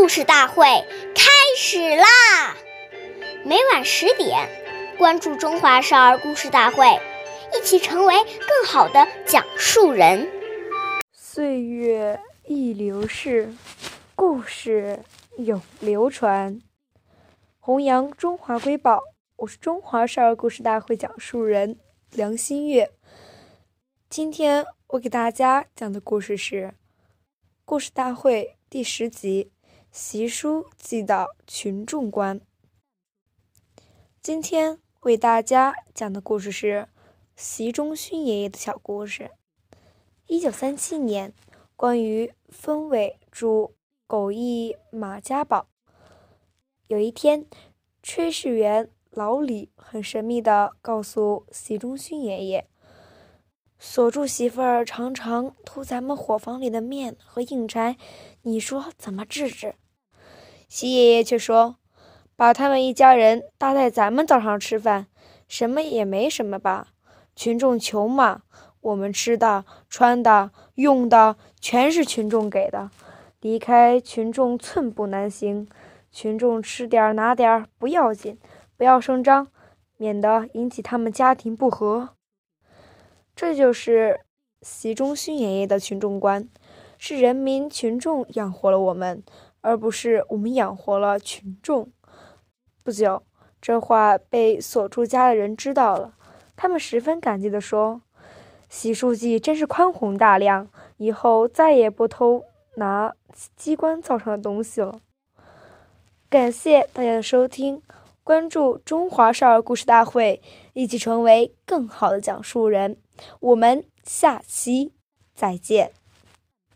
故事大会开始啦！每晚十点，关注《中华少儿故事大会》，一起成为更好的讲述人。岁月易流逝，故事永流传，弘扬中华瑰宝。我是中华少儿故事大会讲述人梁新月。今天我给大家讲的故事是《故事大会》第十集。习书记到群众观。今天为大家讲的故事是习仲勋爷爷的小故事。一九三七年，关于分委驻狗驿马家堡。有一天，炊事员老李很神秘的告诉习仲勋爷爷，锁住媳妇儿常常偷咱们伙房里的面和硬柴，你说怎么治治？习爷爷却说：“把他们一家人搭在咱们灶上吃饭，什么也没什么吧？群众穷嘛，我们吃的、穿的、用的全是群众给的，离开群众寸步难行。群众吃点拿点不要紧，不要声张，免得引起他们家庭不和。”这就是习仲勋爷爷的群众观，是人民群众养活了我们。而不是我们养活了群众。不久，这话被锁住家的人知道了，他们十分感激地说：“习书记真是宽宏大量，以后再也不偷拿机关造上的东西了。”感谢大家的收听，关注中华少儿故事大会，一起成为更好的讲述人。我们下期再见。